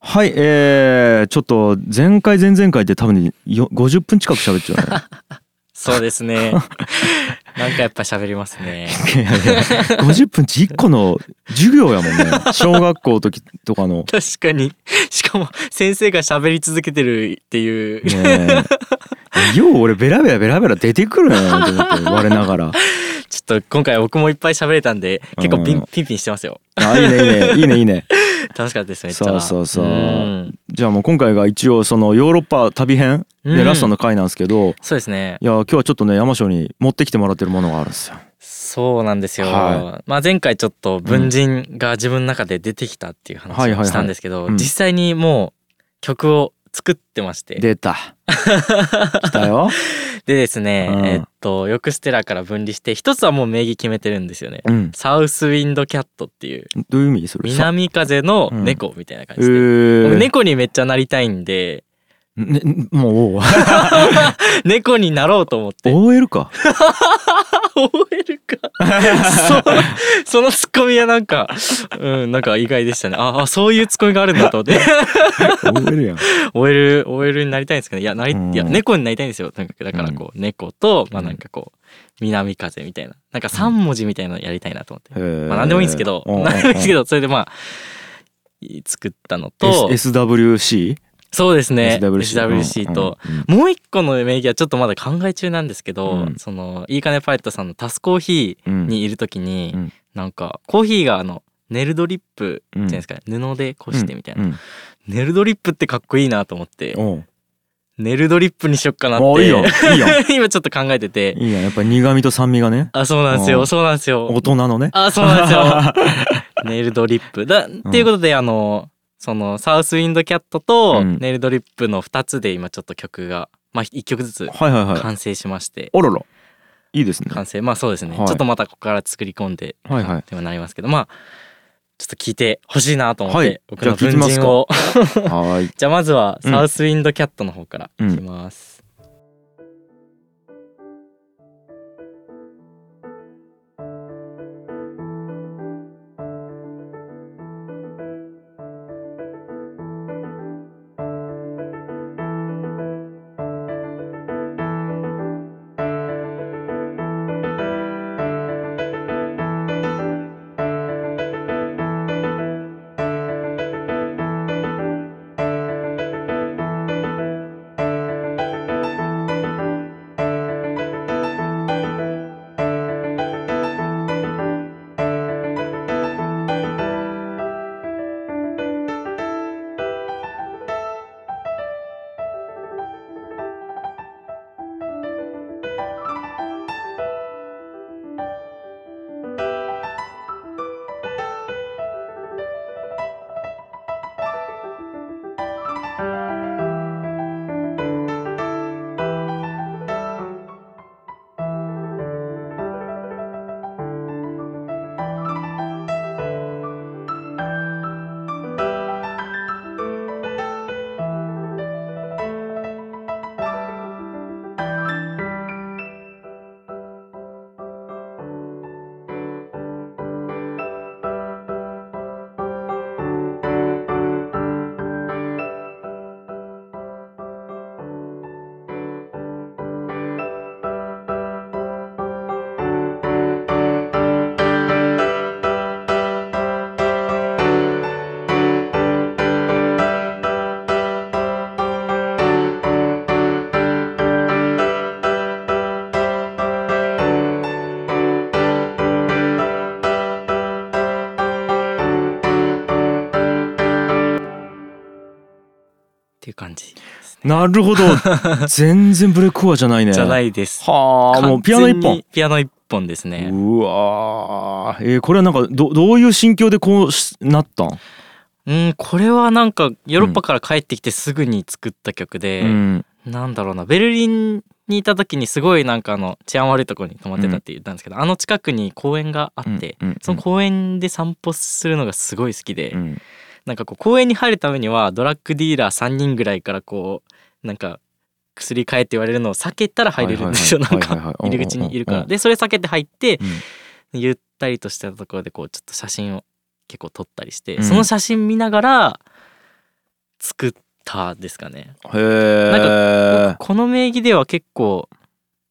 はい、えー、ちょっと前回前々回で多分ねよ50分近く喋っちゃうね。そうですねなんかやっぱ喋りますねいやいや50分ち1個の授業やもんね。小学校の時とかの。確かにしかも先生が喋り続けてるっていう、ねえ。よう俺ベラベラベラベラ出てくるなと思って我ながら。ちょっと今回僕もいっぱい喋れたんで結構ピン,、うんピンピンしてますよ。あ、いいねいいね。いいねいいね。楽しかったですめっちゃ。そうそうそう。うん。じゃあもう今回が一応そのヨーロッパ旅編うん。でラストの回なんですけど、そうですね。いや今日はちょっとね山椒に持ってきてもらってるものがあるんですよ。そうなんですよ、はまあ前回ちょっと文人が自分の中で出てきたっていう話をしたんですけど、うん。実際にもう曲を作ってましてで出た。来たよ。ですね、うんえっとヨクステラから分離して一つはもう名義決めてるんですよね、うん。サウスウィンドキャットっていうどういう意味？それ。南風の猫みたいな感えじで、僕ー、猫にめっちゃなりたいんでね、もう。猫になろうと思って。OL か。OL か。そ そのツッコミはなんかうんなんか意外でしたね。ああそういうツッコミがあるんだと思って。OL やん。OL, OL になりたいんですけどいやなりうん。いや猫になりたいんですよ。とにかくだからこう、猫とまあなんかこう南風みたいな。なんか3文字みたいなのやりたいなと思って、まあ何でもいいんですけど。うん。何でもいいんですけどそれでまあ作ったのと。S- SWC? そうですね。SWC と、うん。うん。もう一個の名義はちょっとまだ考え中なんですけど、うん。そのいいかねパイロットさんのタスコーヒうん。ーにいる時に、うん。なんかコーヒーがあのネルドリップじゃうんないですか、布でこしてみたいな、うん。ネルドリップってかっこいいなと思ってネルドリップにしよっかなって。今ちょっと考えてて。いいやんやっぱり苦味と酸味がね。あそうなんですうん。よそうなんですよ。大人のね。あそうなんですよ。ネイルドリップ。だっていうことで、あのそのサウスウィンドキャットとうん。ネイルドリップの2つで今ちょっと曲がまあ1曲ずつはいはいはい。完成しまして、おろろいいですね。完成。まあそうですね、はい。ちょっとまたここから作り込んではいはい。ではなりますけどまあちょっと聞いてほしいなと思って、はい。僕の文人を。はーい。じゃあまずはうん。サウスウィンドキャットの方からいきます、うなるほど。全然ブレコアじゃないね。じゃないです。はあもうピアノ一本。ピアノ一本ですね。うわー。えー、これはなんかどどういう心境でこうしなったん？うんこれはなんかヨーロッパから帰ってきてすぐに作った曲で、うん。なんだろうな。ベルリンにいた時にすごいなんかあの治安悪いところに泊まってたって言ったんですけど、あの近くに公園があって、うんうんその公園で散歩するのがすごい好きで、うん。なんかこう公園に入るためにはドラッグディーラー3人ぐらいからこうなんか薬買えって言われるのを避けたら入れるんですよ、なんか入り口にいるから。でそれ避けて入ってうん。ゆったりとしたところでこうちょっと写真を結構撮ったりして、うん。その写真見ながら作ったですかね。へえこの名義では結構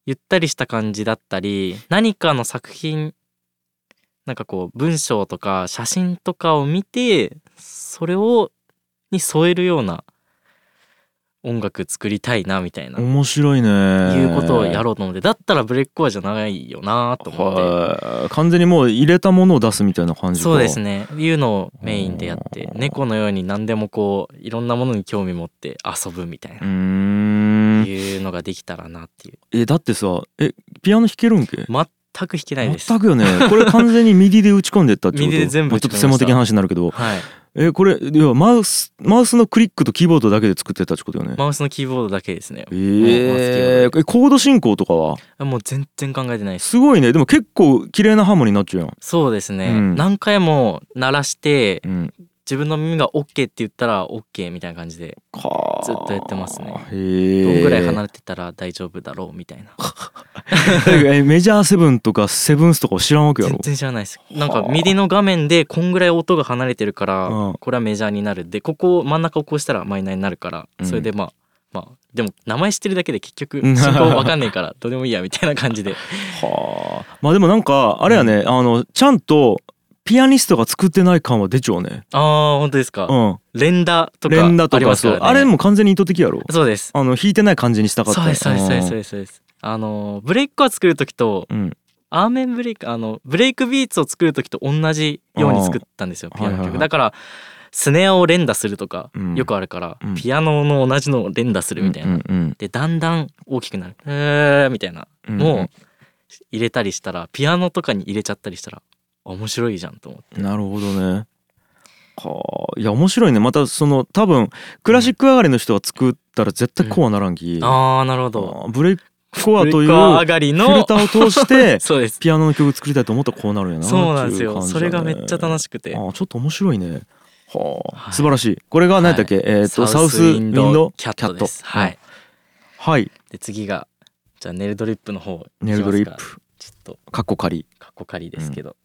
ゆったりした感じだったり何かの作品なんかこう文章とか写真とかを見てそれをに添えるような音楽作りたいなみたいな。面白いね。いうことをやろうと思って。だったらブレックコアじゃないよなと思って。はい。完全にもう入れたものを出すみたいな感じか。そうですね。いうのをメインでやって猫のように何でもこういろんなものに興味持って遊ぶみたいうーん。ないうのができたらなっていう。えだってさえピアノ弾けるんけ？全く弾けないです。全くよね。これ完全に MIDIで打ち込んでったってこと？MIDIで全部ちょっと専門的な話になるけど。はいえこれ要はマウスマウスのクリックとキーボードだけで作ってたってことよね。マウスのキーボードだけですね。えー、えコード進行とかは？もう全然考えてないです。すごいね。でも結構綺麗なハーモニーになっちゃうやん。そうですね、うん。何回も鳴らしてうん自分の耳が OK って言ったら OK みたいな感じでかずっとやってますね。どんぐらい離れてたら大丈夫だろうみたいな。えメジャーセブンとかセブンスとか知らんわけやろ？全然知らないです。なんか MIDIの画面でこんぐらい音が離れてるからうん。これはメジャーになる。でここ真ん中をこうしたらマイナーになるからうん。それでまあまあでも名前知ってるだけで結局うん 進行わかんねえからどうでもいいやみたいな感じで。はあ。まあでもなんかあれやね、あのちゃんとピアニストが作ってない感は出ちゃうね。ああ本当ですか。うん。連打とか連打とありますからね。かそうあれも完全に意図的やろ。そうです。あの弾いてない感じにしたかった。そうですそうですそうですそううです。あのブレイクは作る時とんうん。アーメンブレイクあのブレイクビーツを作る時と同じように作ったんですよピアノのはいはい。はい曲。だからスネアを連打するとかうん。よくあるから、うん。ピアノの同じのを連打するみたいな、うんうんでだんだん大きくなる「へーみたいなうんのを入れたりしたらピアノとかに入れちゃったりしたら面白いじゃんと思って。なるほどね。はあ。いや面白いね。またその多分クラシック上がりの人が作ったら絶対こうはならんき、ああなるほど。ブレイクコアというフのィルターを通して そうです。ピアノの曲作りたいと思ったらこうなるんやなそうなんですっていう感じだね。よそれがめっちゃ楽しくて。あーちょっと面白いね。はあ、はい。素晴らしい。これが何だっけ、えっ、とサウスウィンドキャットです。はい。はい。で次がじゃあネルドリップの方ネルドリップ。ちょっと。カッコ仮かっこ仮ですけど、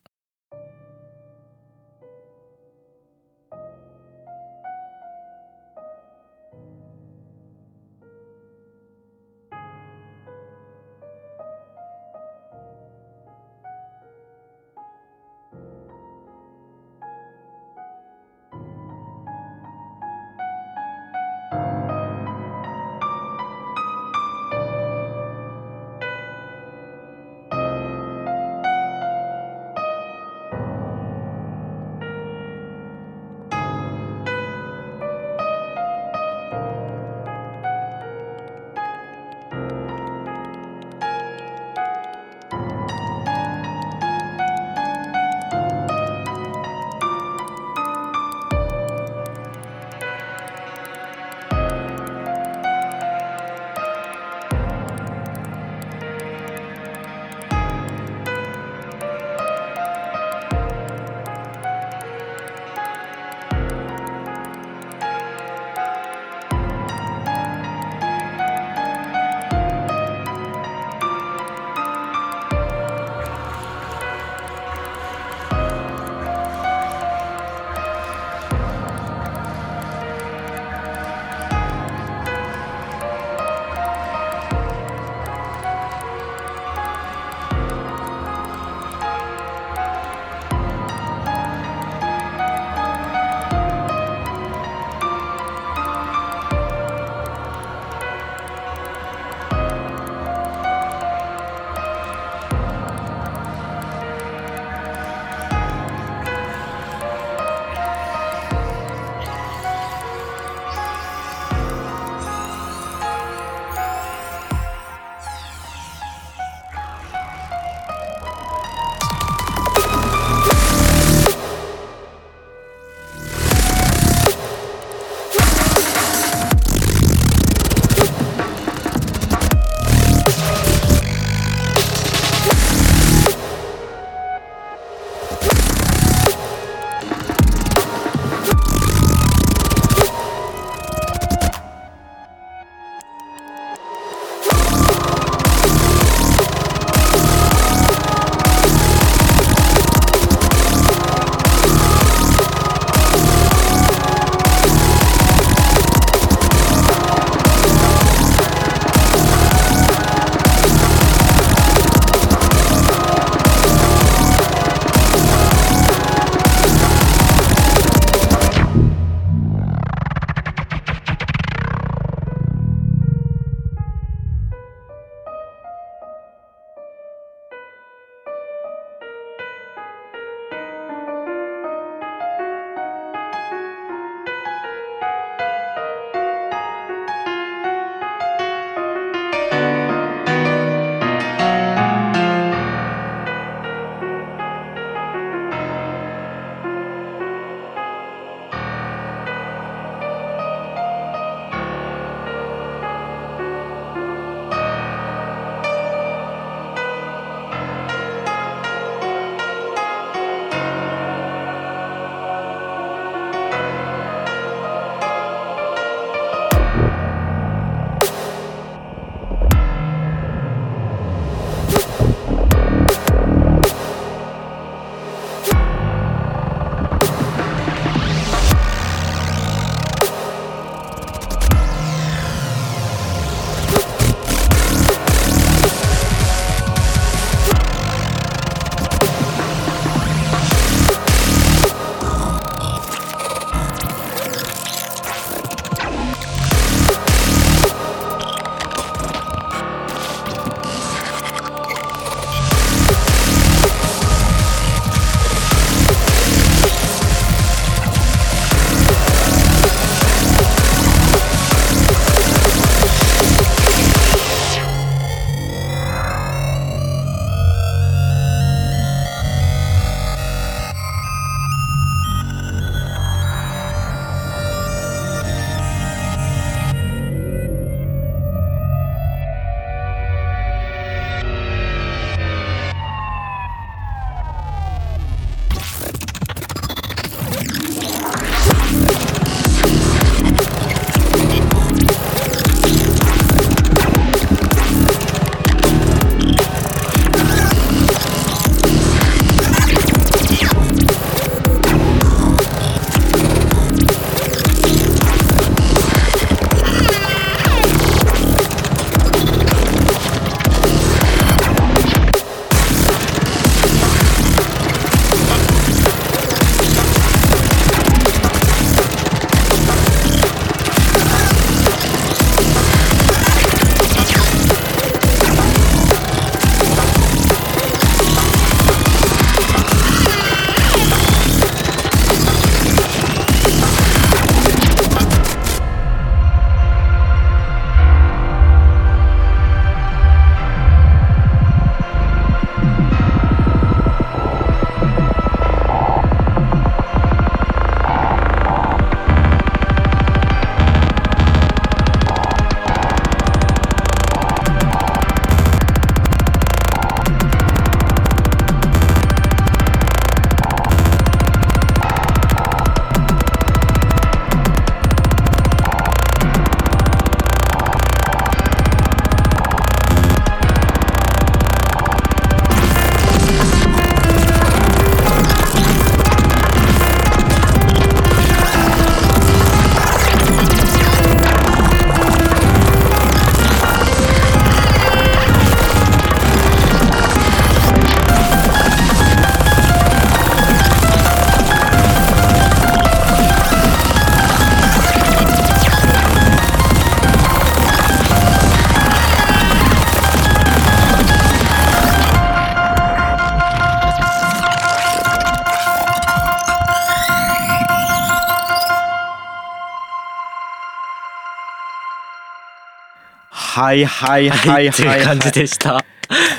はいはいはいはい。いう感じでした。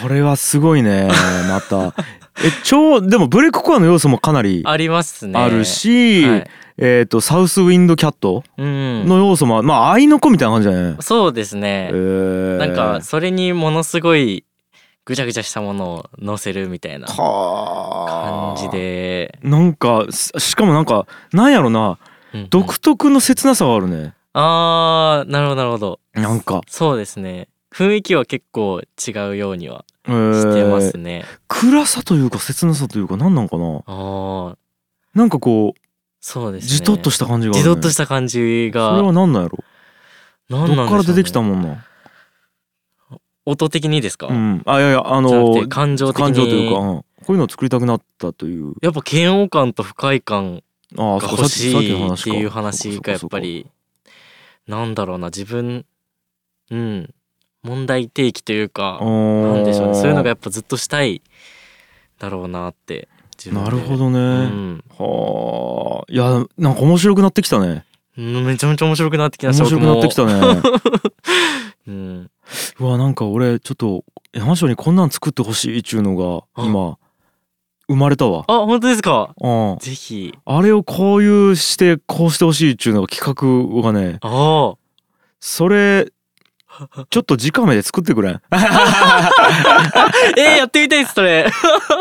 これはすごいねまた。え超でもブレイクコアの要素もかなりありますね。あるし、はい。えっ、とサウスウィンドキャットうん。の要素もまあ愛の子みたいな感じだね、そうですね。え。ー。なんかそれにものすごいぐちゃぐちゃしたものを乗せるみたいなは感じで、なんかししかもなんかなんやろな。うんうん。独特の切なさがあるねあーなるほどなるほど。なんか、そうですね。雰囲気は結構違うようにはえー。してますね、暗さというか切なさというか何なんかな。ああなんかこうそうですね。じとっとした感じがね、じとっとした感じそれがは何なんやろ？何なんね。どっから出てきたもんな音的にですか、うん。あいやいやあのて感情的に。感情というか、うん。こういうのを作りたくなったという。やっぱ嫌悪感と不快感ああが欲しいっていう話がやっぱりなんだろうな自分うん問題提起というかななんでしょうね。そういうのがやっぱずっとしたいだろうなってなるほどね、うん。はあ。いやなんか面白くなってきたね。うんめちゃめちゃ面白くなってきました面白くなってきたね。うん。うわなんか俺ちょっと山椒にこんなん作ってほしいっちゅうのが今生まれたわ。あ本当ですか？うん。ぜひ。あれをこういうしてこうしてほしいっちゅうのが企画がねあそれちょっと直目で作ってくれ えー、やってみたいですそれ。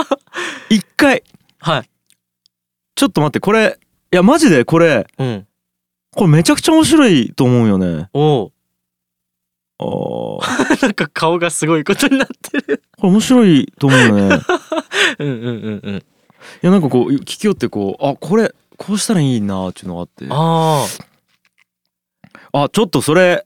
一回。はい。ちょっと待ってこれいやマジでこれうん。これめちゃくちゃ面白いと思うよね。おう。あー。こ なんか顔がすごいことになってる。れ面白いと思うよねうんうんうんうん。いやなんかこう聞きよってこうあこれこうしたらいいなっていうのがあって。ああちょっとそれ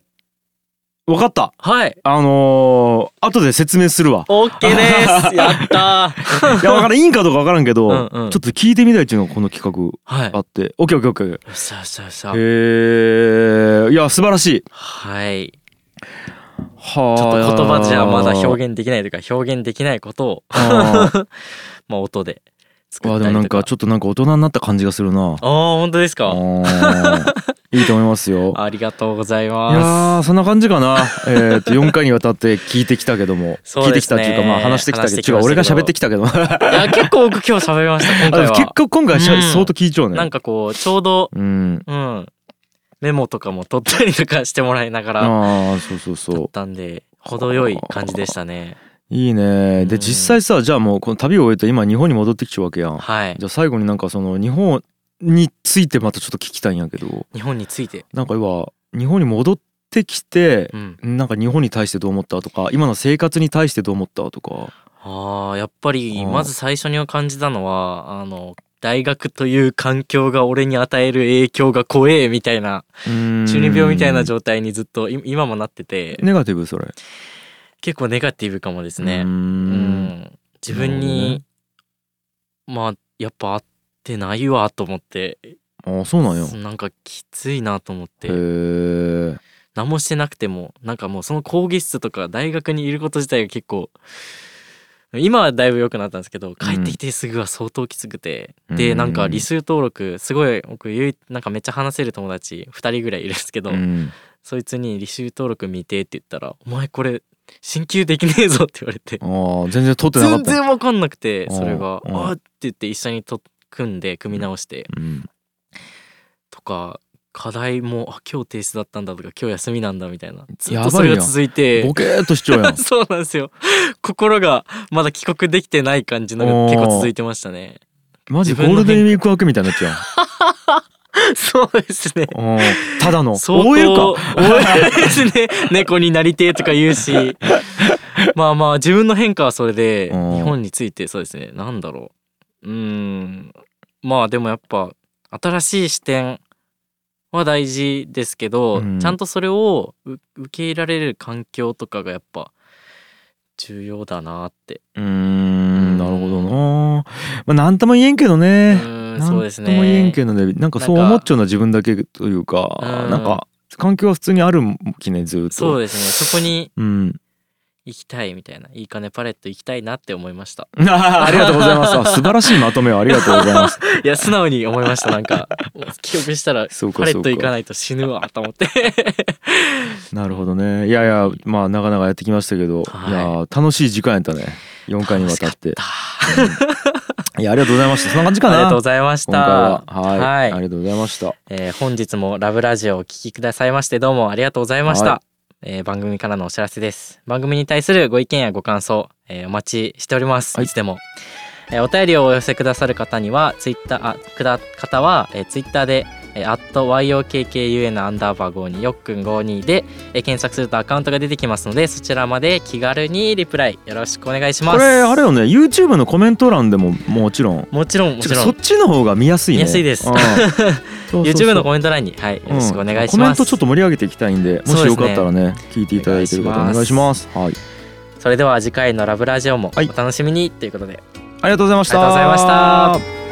わかった。あはい。あのー、後で説明するわ。オッケーです。やったー。いやわからんい。いんかどうかわからんけどうんうん。ちょっと聞いてみたいっていうのがこの企はい。画あって。オッケーオッケーオッケーよっしゃよっしゃよっしゃへえいや素晴らしい。はい。はちょっと言葉じゃまだ表現現できないというか表現できないことを まあ音で作あったりとか。でもなんかちょっとなんか大人になった感じがするな。ああ本当ですか？いいと思いますよ。ありがとうございいやまーそんな感じかな。えっと4回にわたって聞いてきたけども、聞いてきたっていうかまあ話してきたけど違う俺が喋ってきたけどすいや結構僕今日喋りました今あ回は結構今回相当聞いちゃうね。なんかこうちょうどうん。うんメモとかも取ったりとかしてもらいながらああそうそうそだったんで程よい感じでしたね。ういいね。うん。で実際さじゃあもうこの旅を終えて今日本に戻ってきちゃうわけやん。はい。じゃあ最後になんかその日本についてまたちょっと聞きたいんやけど。日本について。なんか要は日本に戻ってきてうん。なんか日本に対してどう思ったとか今の生活に対してどう思ったとか。あーやっぱりうん。まず最初に感じたのはあの大学という環境が俺に与える影響が怖えみたいな中中二病みたいな状態にずっとい今もなってて。ネガティブそれ。結構ネガティブかもですね。うん。ん。自分にまあやっぱ合ってないわと思って。ああそうなんや。なんかきついなと思っへてえ何もしてなくてもなんかもうその講義室とか大学にいること自体が結構今はだいぶ良くなったんですけど帰ってきてすぐは相当きつくて、うん。でなんか履修登録すごい僕なんかめっちゃ話せる友達2人ぐらいいるんですけど、うん。そいつに履修登録見てって言ったら「お前これ進級できねえぞ」って言われて。全然取ってなかっ全た然分かんなくてそれが「うん。あーって言って一緒にと組んで組み直して。うん。とか課題もあ今日提出だったんだとか今日休みなんだみたいな。ずっとそれが続いて。ボケーっとしちゃうやん。そうなんですよ。心がまだ帰国できてない感じのが結構続いてましたね。マジゴールデンウィーク明けみたいになっちゃ そうですね。ただの。相当 OL か。OL ですね。猫になりてえとか言うし。まあまあ自分の変化はそれでうん日本についてそうですね。なんだろう。うーん。まあでもやっぱ新しい視点は大事ですけど、うん。ちゃんとそれをう受け入れられる環境とかがやっぱ重要だなって。うーんなるほどな。まあなんとも言えんけどね。そうですとも言えんねけどね。なんかそう思っちゃうのは自分だけというかうん。なんか環境は普通にあるきねずっと。そうですね。そこにうん行きたいみたいないい金パレット行きたいなって思いました。ありがとうございます。あ素晴らしいまとめをありがとうございます。いや素直に思いましたなんか。記憶したらそうかパレット行かないと死ぬわと思って。なるほどね。いやいやまあなかなかやってきましたけど、はい。い、や楽しい時間やったね。4回にわたって。いやありがとうございました。そんな感じかな。ありがとうございました。は。はい、はい。ありがとうございました。えー本日もラブラジオをお聞きくださいましてどうもありがとうございました、はえー番組からのお知らせです。番組に対するご意見やご感想、えーお待ちしております、はい。い、つでも、えーお便りをお寄せくださる方にはツイッターあくだ方は、えー、ツイッターでえー、@yokkun アンダーバー52よっくん52で、えー検索するとアカウントが出てきますのでそちらまで気軽にリプライよろしくお願いします。これあれよね YouTube のコメント欄でももちろん。もちろんもちろん。そっちの方が見やすいね。見やすいです。YouTube のコメント欄にはいよろしくお願いします、うんコメントちょっと盛り上げていきたいんでもしよかったらね聞いていただいてる方おお願いします。はい。それでは次回のラブラジオもはい。お楽しみにということで、ありがとうございました。ありがとうございました